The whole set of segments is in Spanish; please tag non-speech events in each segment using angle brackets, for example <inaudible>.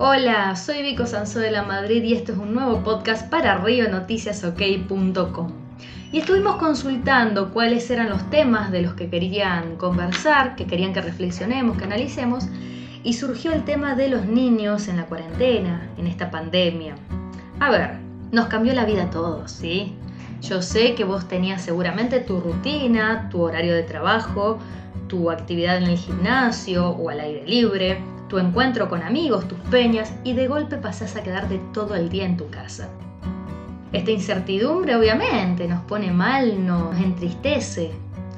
Hola, soy Vico Sanso de la Madrid y esto es un nuevo podcast para rionoticiasok.com. Y estuvimos consultando cuáles eran los temas de los que querían conversar, que querían que reflexionemos, que analicemos, y surgió el tema de los niños en la cuarentena, en esta pandemia. A ver, nos cambió la vida a todos, ¿sí? Yo sé que vos tenías seguramente tu rutina, tu horario de trabajo, tu actividad en el gimnasio o al aire libre, tu encuentro con amigos, tus peñas y de golpe pasás a quedarte todo el día en tu casa. Esta incertidumbre obviamente nos pone mal, nos entristece,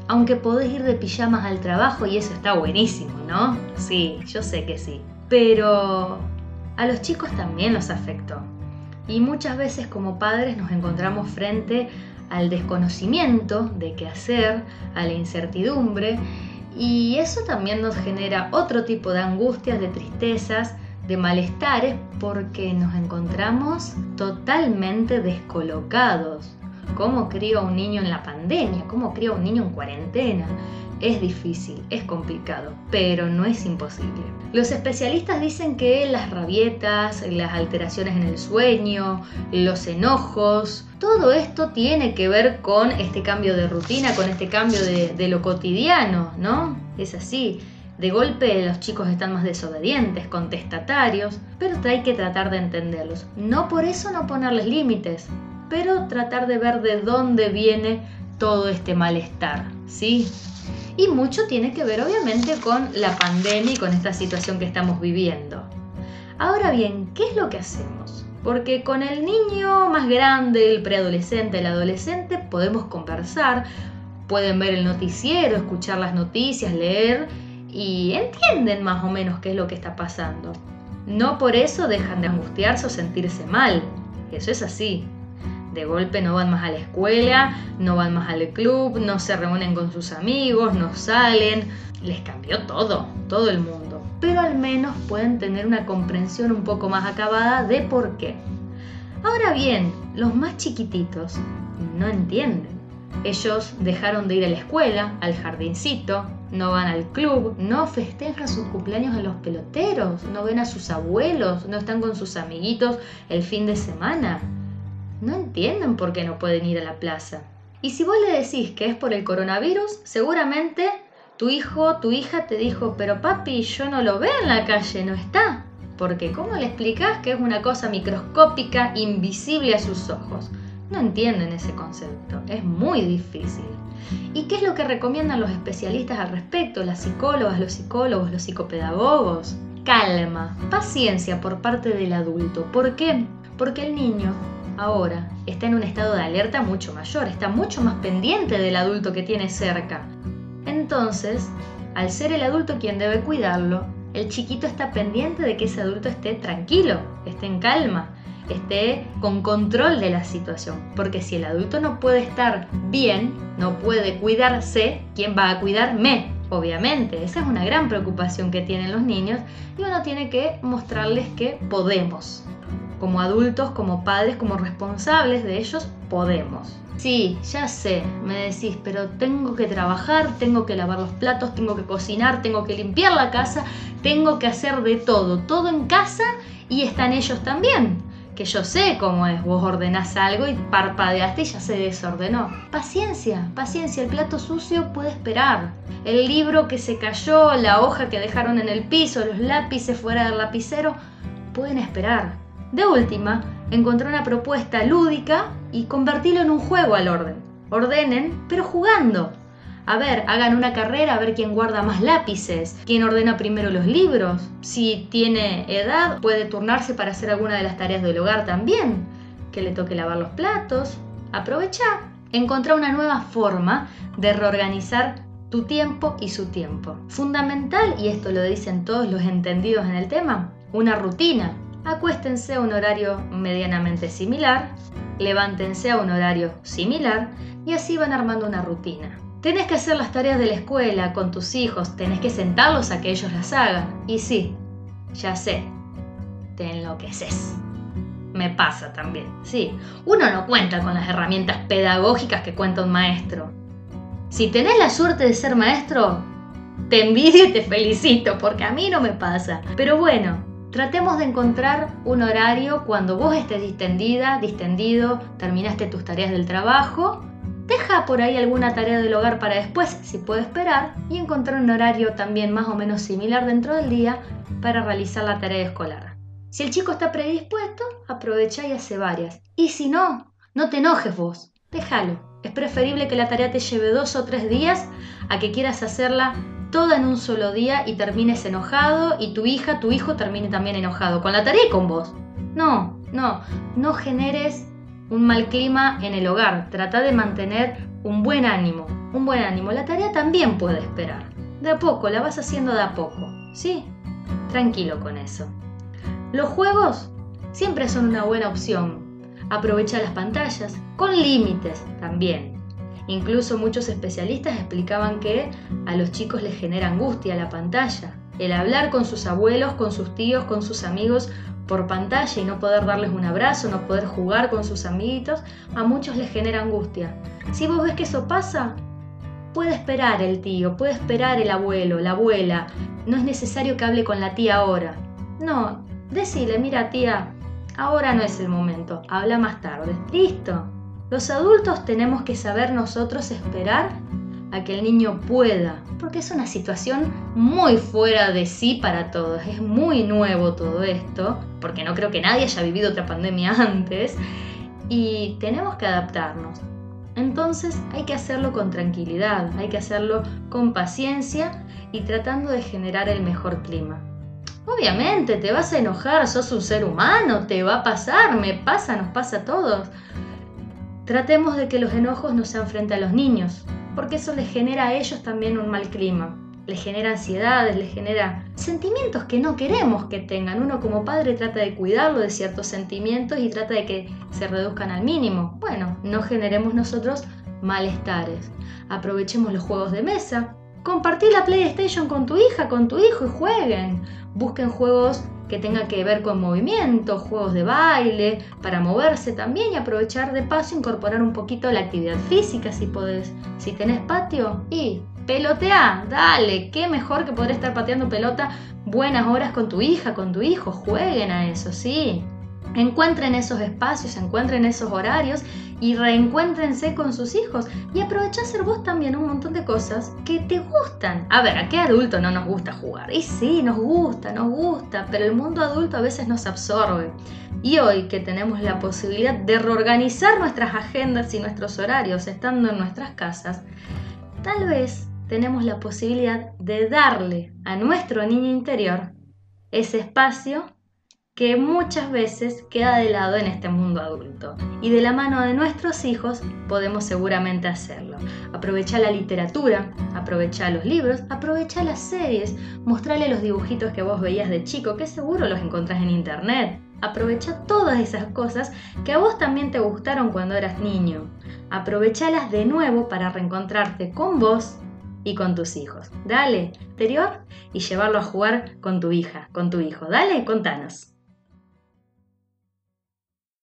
aunque podés ir de pijamas al trabajo y eso está buenísimo, ¿no? Sí, yo sé que sí. Pero a los chicos también los afectó. Y muchas veces como padres nos encontramos frente al desconocimiento de qué hacer, a la incertidumbre y eso también nos genera otro tipo de angustias, de tristezas, de malestares, porque nos encontramos totalmente descolocados. ¿Cómo crío a un niño en la pandemia? ¿Cómo crío a un niño en cuarentena? Es difícil, es complicado, pero no es imposible. Los especialistas dicen que las rabietas, las alteraciones en el sueño, los enojos, todo esto tiene que ver con este cambio de rutina, con este cambio de, lo cotidiano, ¿no? Es así. De golpe los chicos están más desobedientes, contestatarios, pero hay que tratar de entenderlos. No por eso no ponerles límites, pero tratar de ver de dónde viene todo este malestar, ¿sí? Y mucho tiene que ver obviamente con la pandemia y con esta situación que estamos viviendo. Ahora bien, ¿qué es lo que hacemos? Porque con el niño más grande, el preadolescente, el adolescente, podemos conversar, pueden ver el noticiero, escuchar las noticias, leer y entienden más o menos qué es lo que está pasando. No por eso dejan de angustiarse o sentirse mal. Eso es así. De golpe no van más a la escuela, no van más al club, no se reúnen con sus amigos, no salen. Les cambió todo, todo el mundo. Pero al menos pueden tener una comprensión un poco más acabada de por qué. Ahora bien, los más chiquititos no entienden. Ellos dejaron de ir a la escuela, al jardincito, no van al club, no festejan sus cumpleaños en los peloteros, no ven a sus abuelos, no están con sus amiguitos el fin de semana no entienden por qué no pueden ir a la plaza. Y si vos le decís que es por el coronavirus, seguramente tu hijo, tu hija te dijo, pero papi, yo no lo veo en la calle, no está. Porque ¿cómo le explicás que es una cosa microscópica, invisible a sus ojos? No entienden ese concepto, es muy difícil. ¿Y qué es lo que recomiendan los especialistas al respecto, las psicólogas, los psicólogos, los psicopedagogos? Calma, paciencia por parte del adulto. ¿Por qué? Porque el niño ahora está en un estado de alerta mucho mayor, está mucho más pendiente del adulto que tiene cerca. Entonces, al ser el adulto quien debe cuidarlo, el chiquito está pendiente de que ese adulto esté tranquilo, esté en calma, esté con control de la situación. Porque si el adulto no puede estar bien, no puede cuidarse, ¿quién va a cuidarme? Obviamente, esa es una gran preocupación que tienen los niños y uno tiene que mostrarles que podemos como adultos, como padres, como responsables de ellos, podemos. Sí, ya sé, me decís, pero tengo que trabajar, tengo que lavar los platos, tengo que cocinar, tengo que limpiar la casa, tengo que hacer de todo, todo en casa y están ellos también. Que yo sé cómo es, vos ordenás algo y parpadeaste y ya se desordenó. Paciencia, paciencia, el plato sucio puede esperar. El libro que se cayó, la hoja que dejaron en el piso, los lápices fuera del lapicero, pueden esperar. De última, encontré una propuesta lúdica y convertirlo en un juego al orden. Ordenen, pero jugando. A ver, hagan una carrera a ver quién guarda más lápices, quién ordena primero los libros. Si tiene edad, puede turnarse para hacer alguna de las tareas del hogar también. Que le toque lavar los platos. Aprovecha. Encontrá una nueva forma de reorganizar tu tiempo y su tiempo. Fundamental, y esto lo dicen todos los entendidos en el tema, una rutina acuéstense a un horario medianamente similar, levántense a un horario similar y así van armando una rutina. Tenés que hacer las tareas de la escuela con tus hijos, tenés que sentarlos a que ellos las hagan. Y sí, ya sé, te enloqueces. Me pasa también, sí. Uno no cuenta con las herramientas pedagógicas que cuenta un maestro. Si tenés la suerte de ser maestro, te envidio y te felicito, porque a mí no me pasa. Pero bueno, Tratemos de encontrar un horario cuando vos estés distendida, distendido, terminaste tus tareas del trabajo. Deja por ahí alguna tarea del hogar para después, si puede esperar, y encontrar un horario también más o menos similar dentro del día para realizar la tarea escolar. Si el chico está predispuesto, aprovecha y hace varias. Y si no, no te enojes vos, déjalo. Es preferible que la tarea te lleve dos o tres días a que quieras hacerla toda en un solo día y termines enojado y tu hija, tu hijo termine también enojado con la tarea y con vos. No, no, no generes un mal clima en el hogar. Trata de mantener un buen ánimo, un buen ánimo. La tarea también puede esperar. De a poco, la vas haciendo de a poco. ¿Sí? Tranquilo con eso. Los juegos siempre son una buena opción. Aprovecha las pantallas, con límites también. Incluso muchos especialistas explicaban que a los chicos les genera angustia la pantalla. El hablar con sus abuelos, con sus tíos, con sus amigos por pantalla y no poder darles un abrazo, no poder jugar con sus amiguitos, a muchos les genera angustia. Si vos ves que eso pasa, puede esperar el tío, puede esperar el abuelo, la abuela. No es necesario que hable con la tía ahora. No, Decile, mira tía, ahora no es el momento, habla más tarde. Listo. Los adultos tenemos que saber nosotros esperar a que el niño pueda, porque es una situación muy fuera de sí para todos, es muy nuevo todo esto, porque no creo que nadie haya vivido otra pandemia <laughs> antes, y tenemos que adaptarnos. Entonces hay que hacerlo con tranquilidad, hay que hacerlo con paciencia y tratando de generar el mejor clima. Obviamente, te vas a enojar, sos un ser humano, te va a pasar, me pasa, nos pasa a todos. Tratemos de que los enojos no sean frente a los niños, porque eso les genera a ellos también un mal clima. Les genera ansiedades, les genera sentimientos que no queremos que tengan. Uno como padre trata de cuidarlo de ciertos sentimientos y trata de que se reduzcan al mínimo. Bueno, no generemos nosotros malestares. Aprovechemos los juegos de mesa, Compartí la PlayStation con tu hija, con tu hijo y jueguen. Busquen juegos que tengan que ver con movimiento, juegos de baile, para moverse también y aprovechar de paso incorporar un poquito la actividad física si podés. Si tenés patio, y pelotea, dale, qué mejor que poder estar pateando pelota buenas horas con tu hija, con tu hijo, jueguen a eso, sí. Encuentren esos espacios, encuentren esos horarios y reencuéntrense con sus hijos y aprovecha hacer vos también un montón de cosas que te gustan. A ver, ¿a qué adulto no nos gusta jugar? Y sí, nos gusta, nos gusta, pero el mundo adulto a veces nos absorbe. Y hoy que tenemos la posibilidad de reorganizar nuestras agendas y nuestros horarios estando en nuestras casas, tal vez tenemos la posibilidad de darle a nuestro niño interior ese espacio que muchas veces queda de lado en este mundo adulto. Y de la mano de nuestros hijos podemos seguramente hacerlo. Aprovecha la literatura, aprovecha los libros, aprovecha las series, mostrarle los dibujitos que vos veías de chico, que seguro los encontrás en internet. Aprovecha todas esas cosas que a vos también te gustaron cuando eras niño. Aprovechalas de nuevo para reencontrarte con vos y con tus hijos. Dale, interior y llevarlo a jugar con tu hija, con tu hijo. Dale, contanos.